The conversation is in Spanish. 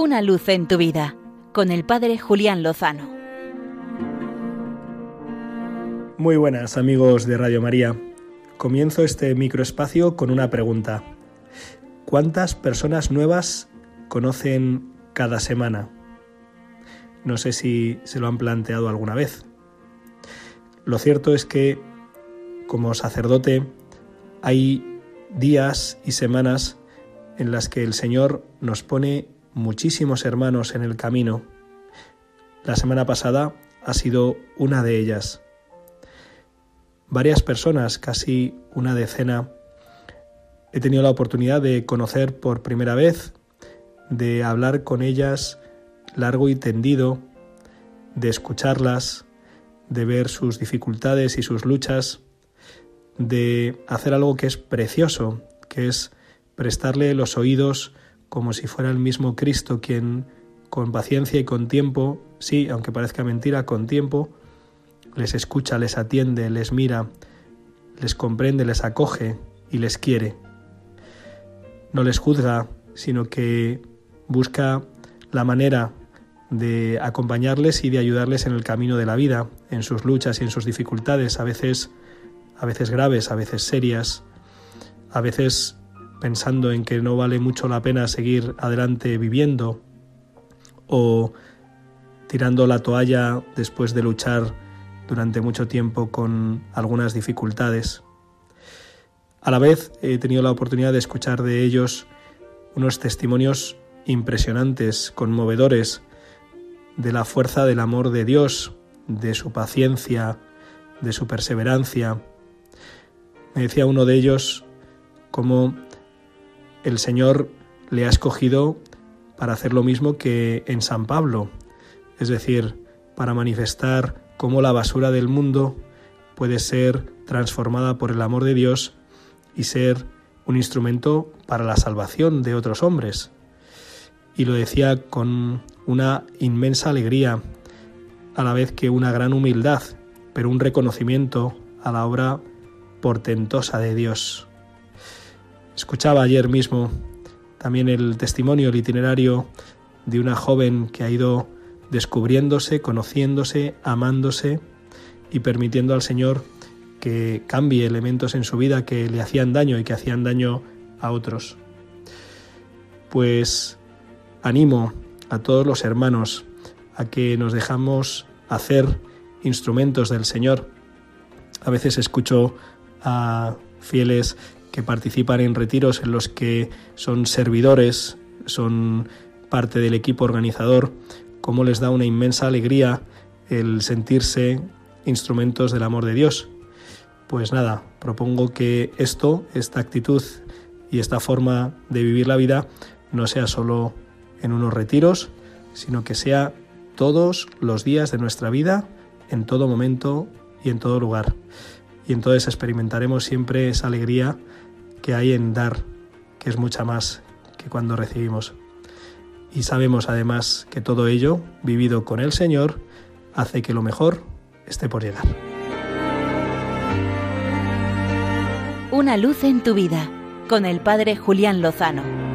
Una luz en tu vida con el Padre Julián Lozano. Muy buenas amigos de Radio María. Comienzo este microespacio con una pregunta. ¿Cuántas personas nuevas conocen cada semana? No sé si se lo han planteado alguna vez. Lo cierto es que como sacerdote hay días y semanas en las que el Señor nos pone muchísimos hermanos en el camino. La semana pasada ha sido una de ellas. Varias personas, casi una decena, he tenido la oportunidad de conocer por primera vez, de hablar con ellas largo y tendido, de escucharlas, de ver sus dificultades y sus luchas, de hacer algo que es precioso, que es prestarle los oídos como si fuera el mismo Cristo quien con paciencia y con tiempo, sí, aunque parezca mentira, con tiempo, les escucha, les atiende, les mira, les comprende, les acoge y les quiere. No les juzga, sino que busca la manera de acompañarles y de ayudarles en el camino de la vida, en sus luchas y en sus dificultades, a veces a veces graves, a veces serias, a veces pensando en que no vale mucho la pena seguir adelante viviendo o tirando la toalla después de luchar durante mucho tiempo con algunas dificultades. A la vez he tenido la oportunidad de escuchar de ellos unos testimonios impresionantes, conmovedores, de la fuerza del amor de Dios, de su paciencia, de su perseverancia, me decía uno de ellos cómo el Señor le ha escogido para hacer lo mismo que en San Pablo, es decir, para manifestar cómo la basura del mundo puede ser transformada por el amor de Dios y ser un instrumento para la salvación de otros hombres. Y lo decía con una inmensa alegría, a la vez que una gran humildad, pero un reconocimiento a la obra portentosa de Dios. Escuchaba ayer mismo también el testimonio, el itinerario de una joven que ha ido descubriéndose, conociéndose, amándose y permitiendo al Señor que cambie elementos en su vida que le hacían daño y que hacían daño a otros. Pues animo a todos los hermanos a que nos dejamos hacer instrumentos del Señor. A veces escucho a fieles que participan en retiros en los que son servidores, son parte del equipo organizador, cómo les da una inmensa alegría el sentirse instrumentos del amor de Dios. Pues nada, propongo que esto, esta actitud y esta forma de vivir la vida no sea solo en unos retiros, sino que sea todos los días de nuestra vida, en todo momento y en todo lugar y entonces experimentaremos siempre esa alegría que hay en dar, que es mucha más que cuando recibimos. Y sabemos además que todo ello, vivido con el Señor, hace que lo mejor esté por llegar. Una luz en tu vida con el Padre Julián Lozano.